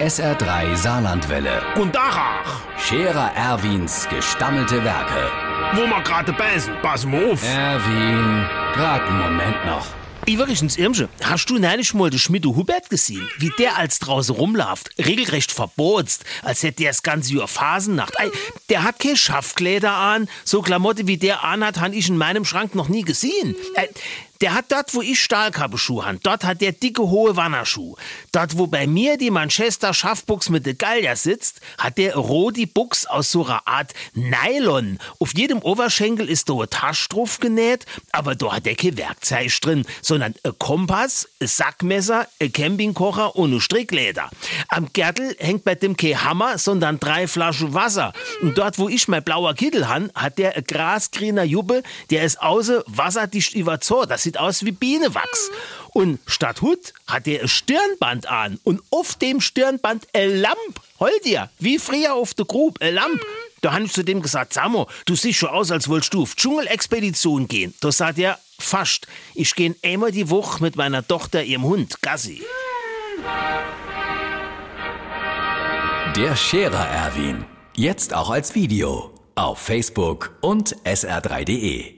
SR3 Saarlandwelle. Und Dachach, Scherer Erwins gestammelte Werke. wo wir gerade beißen, pass mal auf. Erwin, grad einen Moment noch. Übrigens, Irmsche, hast du neulich mal den Schmidt Hubert gesehen? Wie der als draußen rumläuft, regelrecht verbotzt, als hätte der das ganze Jahr Phasennacht. Ey, der hat keine Schaffkleider an, so Klamotte wie der anhat, han ich in meinem Schrank noch nie gesehen. Ey, der hat dort, wo ich Stahlkappeschuh han, dort hat der dicke hohe Wannerschuh. Dort, wo bei mir die Manchester Schaffbuchs mit de Gallier sitzt, hat der Rodi Buchs aus so einer Art Nylon. Auf jedem Oberschenkel ist da eine Tasche drauf genäht, aber da hat der kein Werkzeug drin, sondern ein Kompass, ein Sackmesser, ein Campingkocher und ein Strickleder. Am Gärtel hängt bei dem kein Hammer, sondern drei Flaschen Wasser. Und dort, wo ich mein blauer Kittel han, hat der ein grasgrüner Juppe, der ist außer wasserdicht überzogen. Das sieht aus wie Bienenwachs. Und statt Hut hat er ein Stirnband an und auf dem Stirnband ein Lamp. Heul dir, wie früher auf der Grub, ein Lamp. Da han ich zu dem gesagt, Samo, du siehst schon aus, als wolltest du auf Dschungelexpedition gehen. Da sagt er, fast. Ich geh einmal die Woche mit meiner Tochter, ihrem Hund, Gassi. Der Scherer Erwin. Jetzt auch als Video. Auf Facebook und sr3.de.